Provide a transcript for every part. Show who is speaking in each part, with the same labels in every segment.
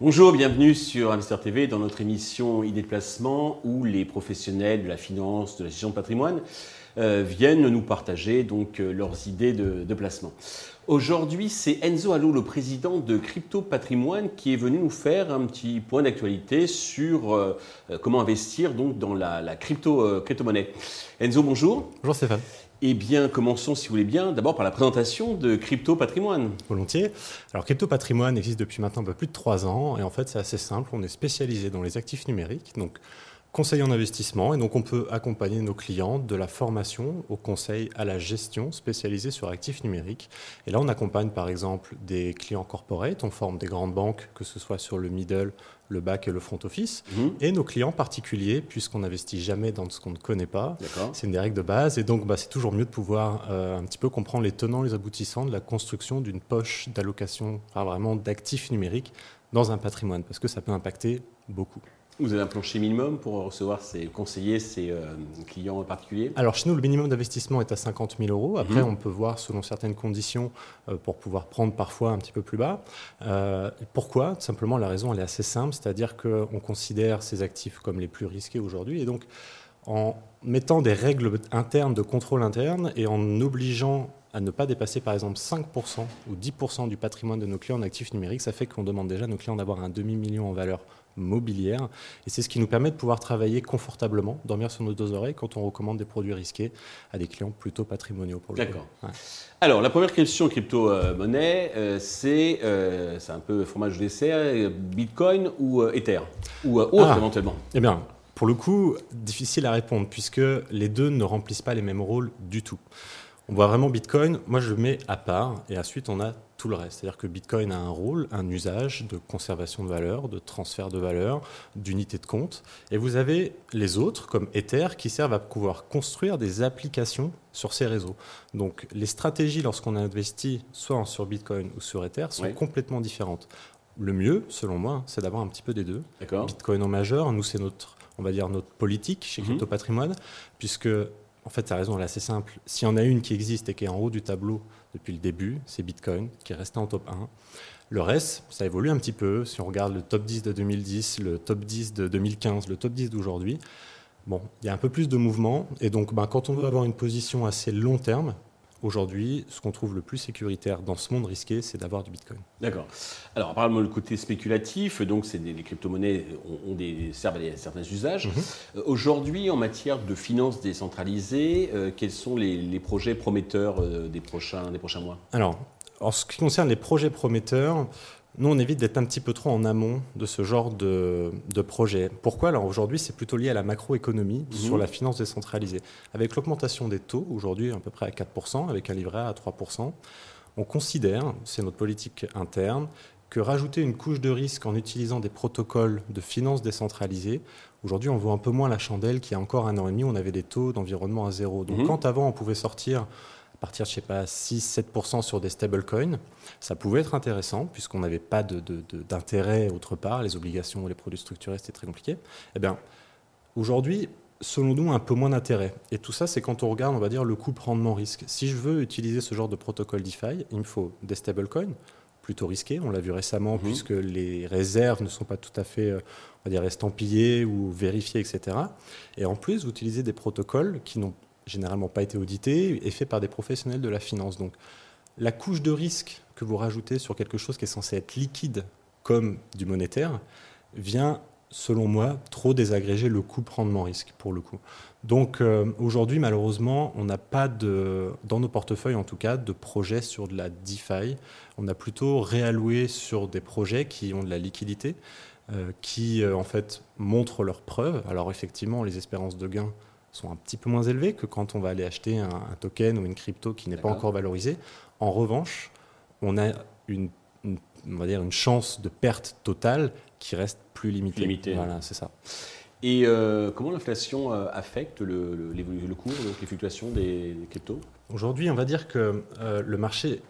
Speaker 1: Bonjour, bienvenue sur Investor TV dans notre émission Idées de placement où les professionnels de la finance, de la gestion de patrimoine euh, viennent nous partager donc euh, leurs idées de, placement. Aujourd'hui, c'est Enzo Allo, le président de Crypto Patrimoine, qui est venu nous faire un petit point d'actualité sur euh, comment investir donc dans la, la crypto, crypto-monnaie. Enzo, bonjour.
Speaker 2: Bonjour Stéphane.
Speaker 1: Eh bien, commençons, si vous voulez bien, d'abord par la présentation de Crypto Patrimoine.
Speaker 2: Volontiers. Alors, Crypto Patrimoine existe depuis maintenant un peu plus de trois ans, et en fait, c'est assez simple. On est spécialisé dans les actifs numériques, donc conseil en investissement, et donc on peut accompagner nos clients de la formation au conseil à la gestion spécialisée sur actifs numériques. Et là, on accompagne par exemple des clients corporate, on forme des grandes banques, que ce soit sur le middle, le back et le front office, mhm. et nos clients particuliers, puisqu'on n'investit jamais dans ce qu'on ne connaît pas. C'est une des règles de base, et donc bah, c'est toujours mieux de pouvoir euh, un petit peu comprendre les tenants, les aboutissants de la construction d'une poche d'allocation, vraiment d'actifs numériques dans un patrimoine, parce que ça peut impacter beaucoup.
Speaker 1: Vous avez un plancher minimum pour recevoir ces conseillers, ces euh, clients particuliers
Speaker 2: Alors chez nous, le minimum d'investissement est à 50 000 euros. Après, mhm. on peut voir selon certaines conditions euh, pour pouvoir prendre parfois un petit peu plus bas. Euh, pourquoi? Simplement, la raison, elle est assez simple, c'est-à-dire qu'on considère ces actifs comme les plus risqués aujourd'hui. Et donc, en mettant des règles internes de contrôle interne et en obligeant à ne pas dépasser par exemple 5% ou 10% du patrimoine de nos clients en actifs numériques, ça fait qu'on demande déjà à nos clients d'avoir un demi-million en valeur mobilière. Et c'est ce qui nous permet de pouvoir travailler confortablement, dormir sur nos deux oreilles quand on recommande des produits risqués à des clients plutôt patrimoniaux.
Speaker 1: D'accord. Alors, la première question crypto-monnaie, euh, c'est euh, c'est un peu fromage de dessert, Bitcoin ou euh, Ether Ou autre ah. éventuellement?
Speaker 2: Eh bien, pour le coup, difficile à répondre puisque les deux ne remplissent pas les mêmes rôles du tout. On voit vraiment Bitcoin, moi je le mets à part, et ensuite on a tout le reste. C'est-à-dire que Bitcoin a un rôle, un usage de conservation de valeur, de transfert de valeur, d'unité de compte. Et vous avez les autres, comme Ether, qui servent à pouvoir construire des applications sur ces réseaux. Donc les stratégies lorsqu'on investit soit sur Bitcoin ou sur Ether sont complètement différentes. Le mieux, selon moi, c'est d'avoir un petit peu des deux. Bitcoin en majeur, nous c'est notre, on va dire notre politique chez mhm. Crypto Patrimoine, puisque en fait, tu as raison, est assez simple. S'il y en a une qui existe et qui est en haut du tableau depuis le début, c'est Bitcoin, qui est resté en top 1. Le reste, ça évolue un petit peu. Si on regarde le top 10 de 2010, le top 10 de 2015, le top 10 d'aujourd'hui, bon, il y a un peu plus de mouvement. Et donc, ben, quand on veut avoir une position assez long terme, Aujourd'hui, ce qu'on trouve le plus sécuritaire dans ce monde risqué, c'est d'avoir du Bitcoin.
Speaker 1: D'accord. Alors, apparemment, le côté spéculatif, donc c'est des, les crypto-monnaies ont, des, servent à certains usages. Mhm. Euh, aujourd'hui, en matière de finances décentralisées, euh, quels sont les, projets prometteurs euh, des, prochains, des prochains mois?
Speaker 2: Alors, en ce qui concerne les projets prometteurs, nous, on évite d'être un petit peu trop en amont de ce genre de, projet. Pourquoi? Alors aujourd'hui, c'est plutôt lié à la macroéconomie mhm. sur la finance décentralisée. Avec l'augmentation des taux, aujourd'hui à peu près à 4%, avec un livret à 3%, on considère, c'est notre politique interne, que rajouter une couche de risque en utilisant des protocoles de finance décentralisée, aujourd'hui on voit un peu moins la chandelle qu'il y a encore un an et demi, on avait des taux d'environnement à zéro. Donc mhm. quand avant on pouvait sortir partir de, je sais pas, 6-7% sur des stablecoins, ça pouvait être intéressant puisqu'on n'avait pas d'intérêt de, autre part, les obligations ou les produits structurés, c'était très compliqué. Eh bien, aujourd'hui, selon nous, un peu moins d'intérêt. Et tout ça, c'est quand on regarde, on va dire, le coût rendement risque. Si je veux utiliser ce genre de protocole DeFi, il me faut des stablecoins, plutôt risqués. On l'a vu récemment, mhm. puisque les réserves ne sont pas tout à fait, euh, on va dire, estampillées ou vérifiées, etc. Et en plus, vous utilisez des protocoles qui n'ont généralement pas été audité et fait par des professionnels de la finance. Donc la couche de risque que vous rajoutez sur quelque chose qui est censé être liquide comme du monétaire vient selon moi, trop désagréger le coût rendement risque pour le coup. Donc euh, aujourd'hui, malheureusement, on n'a pas de, dans nos portefeuilles en tout cas, de projets sur de la DeFi. On a plutôt réalloué sur des projets qui ont de la liquidité, euh, qui euh, en fait montrent leurs preuves. Alors effectivement, les espérances de gain sont un petit peu moins élevés que quand on va aller acheter un, token ou une crypto qui n'est pas encore valorisée. En revanche, on a une, on va dire une chance de perte totale qui reste plus limitée.
Speaker 1: limitée.
Speaker 2: Voilà, c'est ça.
Speaker 1: Et euh, comment l'inflation euh, affecte le, cours, donc les fluctuations des, cryptos?
Speaker 2: Aujourd'hui, on va dire que euh, le marché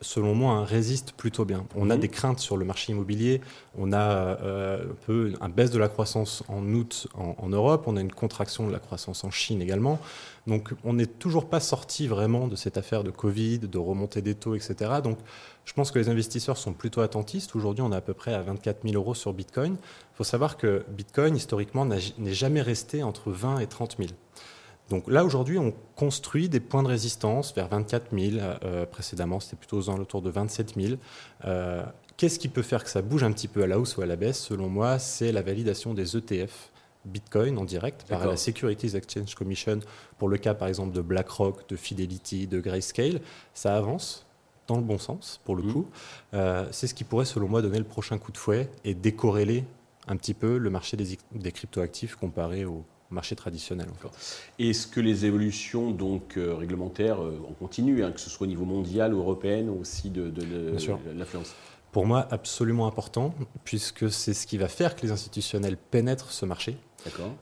Speaker 2: selon moi, hein, résiste plutôt bien. On a mhm. des craintes sur le marché immobilier, on a euh, un peu un baisse de la croissance en août en, Europe, on a une contraction de la croissance en Chine également. Donc on n'est toujours pas sorti vraiment de cette affaire de Covid, de remontée des taux, etc. Donc je pense que les investisseurs sont plutôt attentistes. Aujourd'hui, on est à peu près à 24 000 euros sur Bitcoin. Il faut savoir que Bitcoin, historiquement, n'est jamais resté entre 20 et 30 000. Donc là, aujourd'hui, on construit des points de résistance vers 24 000. Euh, précédemment, c'était plutôt aux alentours de 27 000. Euh, qu'est-ce qui peut faire que ça bouge un petit peu à la hausse ou à la baisse? Selon moi, c'est la validation des ETF Bitcoin en direct par la Securities Exchange Commission pour le cas par exemple de BlackRock, de Fidelity, de Grayscale. Ça avance dans le bon sens pour le mmh. coup. Euh, c'est ce qui pourrait selon moi donner le prochain coup de fouet et décorréler un petit peu le marché des, des cryptoactifs comparé au, marché traditionnel.
Speaker 1: Est-ce que les évolutions donc euh, réglementaires euh, en continuent, hein, que ce soit au niveau mondial ou européen, aussi de, l'influence
Speaker 2: Pour moi, absolument important, puisque c'est ce qui va faire que les institutionnels pénètrent ce marché.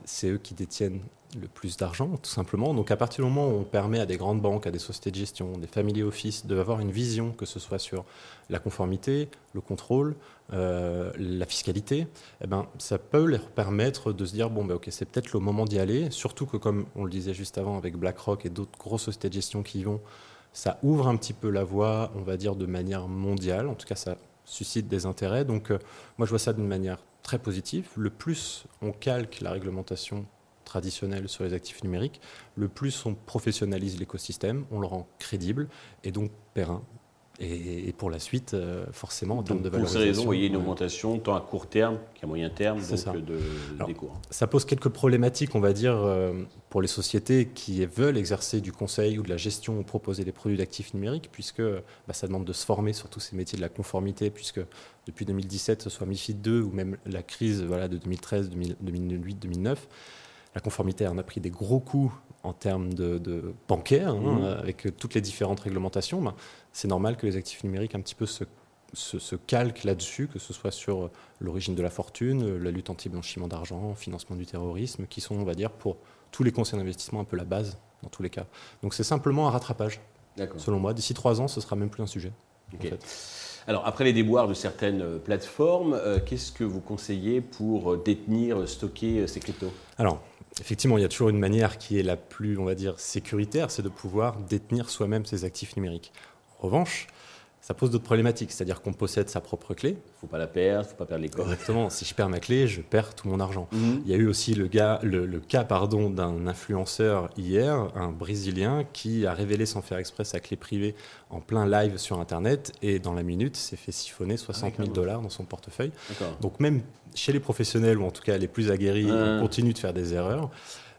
Speaker 2: C'est eux qui détiennent le plus d'argent, tout simplement. Donc à partir du moment où on permet à des grandes banques, à des sociétés de gestion, des family office d'avoir une vision, que ce soit sur la conformité, le contrôle, euh, la fiscalité, eh ben, ça peut leur permettre de se dire, bon, ben, ok, c'est peut-être le moment d'y aller, surtout que comme on le disait juste avant avec BlackRock et d'autres grosses sociétés de gestion qui y vont, ça ouvre un petit peu la voie, on va dire, de manière mondiale. En tout cas, ça suscite des intérêts. Donc euh, moi, je vois ça d'une manière très positive. Le plus on calque la réglementation traditionnelle sur les actifs numériques, le plus on professionnalise l'écosystème, on le rend crédible et donc périn. Et, pour la suite, euh, forcément, en termes de valorisation.
Speaker 1: Pour ces raisons, vous voyez une augmentation tant à court terme qu'à moyen terme donc
Speaker 2: ça.
Speaker 1: De, des cours.
Speaker 2: Ça pose quelques problématiques, on va dire, euh, pour les sociétés qui veulent exercer du conseil ou de la gestion ou proposer des produits d'actifs numériques, puisque bah, ça demande de se former sur tous ces métiers de la conformité, puisque depuis 2017, ce soit MIFID 2 ou même la crise voilà, de 2013, 2008, 2009, la conformité en a pris des gros coups en termes de, de bancaire, hein, mmh. avec toutes les différentes réglementations. Ben, c'est normal que les actifs numériques un petit peu se, se, calquent là-dessus, que ce soit sur l'origine de la fortune, la lutte anti-blanchiment d'argent, financement du terrorisme, qui sont, on va dire, pour tous les conseils d'investissement un peu la base dans tous les cas. Donc c'est simplement un rattrapage. Selon moi, d'ici trois ans, ce sera même plus un sujet.
Speaker 1: Alors, après les déboires de certaines euh, plateformes, euh, qu'est-ce que vous conseillez pour euh, détenir, stocker ces cryptos?
Speaker 2: Alors, effectivement, il y a toujours une manière qui est la plus, on va dire, sécuritaire, c'est de pouvoir détenir soi-même ses actifs numériques. En revanche, ça pose d'autres problématiques, c'est-à-dire qu'on possède sa propre clé. Il
Speaker 1: ne faut pas la perdre, il ne faut pas perdre les codes.
Speaker 2: Exactement, si je perds ma clé, je perds tout mon argent. Mhm. Il y a eu aussi le, gars, le, cas pardon, d'un influenceur hier, un Brésilien, qui a révélé sans faire exprès sa clé privée en plein live sur Internet et dans la minute s'est fait siphonner 60 000 dollars dans son portefeuille. Donc même chez les professionnels, ou en tout cas les plus aguerris, on continue de faire des erreurs.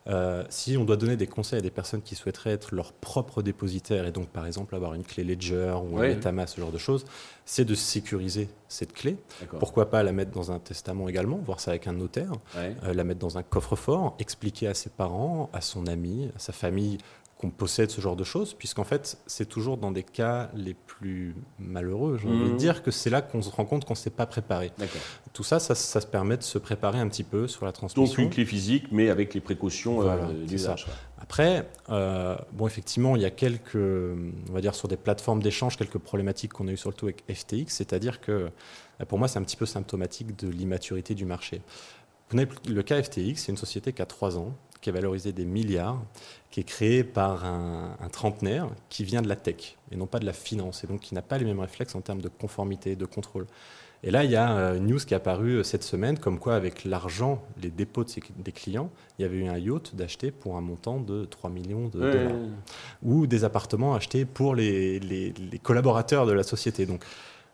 Speaker 2: Euh, si on doit donner des conseils à des personnes qui souhaiteraient être leur propre dépositaire et donc par exemple avoir une clé Ledger ou un MetaMask, ce genre de choses, c'est de sécuriser cette clé. Pourquoi pas la mettre dans un testament également, voir ça avec un notaire, euh, la mettre dans un coffre-fort, expliquer à ses parents, à son ami, à sa famille qu'on possède ce genre de choses, puisqu'en fait, c'est toujours dans des cas les plus malheureux, j'ai envie de mmh. dire, que c'est là qu'on se rend compte qu'on ne s'est pas préparé. Tout ça, ça, se permet de se préparer un petit peu sur la transmission.
Speaker 1: Donc une clé physique, mais avec les précautions euh, d'usage.
Speaker 2: Après, euh, bon, effectivement, il y a quelques, on va dire sur des plateformes d'échange, quelques problématiques qu'on a eues surtout avec FTX, c'est-à-dire que pour moi, c'est un petit peu symptomatique de l'immaturité du marché. Le cas FTX, c'est une société qui a trois ans, qui est valorisé des milliards, qui est créé par un, trentenaire qui vient de la tech et non pas de la finance, et donc qui n'a pas les mêmes réflexes en termes de conformité, de contrôle. Et là, il y a euh, une news qui est apparue euh, cette semaine, comme quoi avec l'argent, les dépôts de des clients, il y avait eu un yacht d'acheter pour un montant de 3 millions de dollars. Ou des appartements achetés pour les, les, collaborateurs de la société. Donc,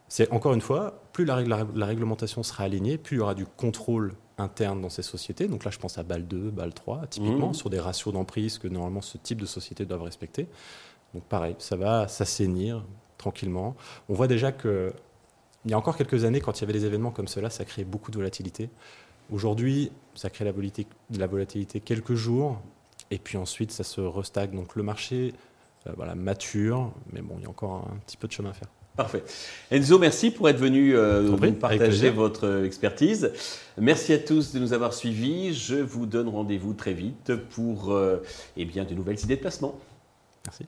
Speaker 2: c'est encore une fois, plus la, la, réglementation sera alignée, plus il y aura du contrôle interne dans ces sociétés. Donc là, je pense à BAL 2, BAL 3, typiquement, mmh. sur des ratios d'emprise que normalement ce type de sociétés doivent respecter. Donc pareil, ça va s'assainir tranquillement. On voit déjà que il y a encore quelques années, quand il y avait des événements comme cela, ça créait beaucoup de volatilité. Aujourd'hui, ça crée la volatilité, la volatilité quelques jours, et puis ensuite, ça se restagne. Donc le marché euh, voilà, mature, mais bon, il y a encore un petit peu de chemin à faire.
Speaker 1: Parfait. Enzo, merci pour être venu euh, partager votre euh, expertise. Merci à tous de nous avoir suivis. Je vous donne rendez-vous très vite pour euh, eh bien, de nouvelles idées de placement.
Speaker 2: Merci.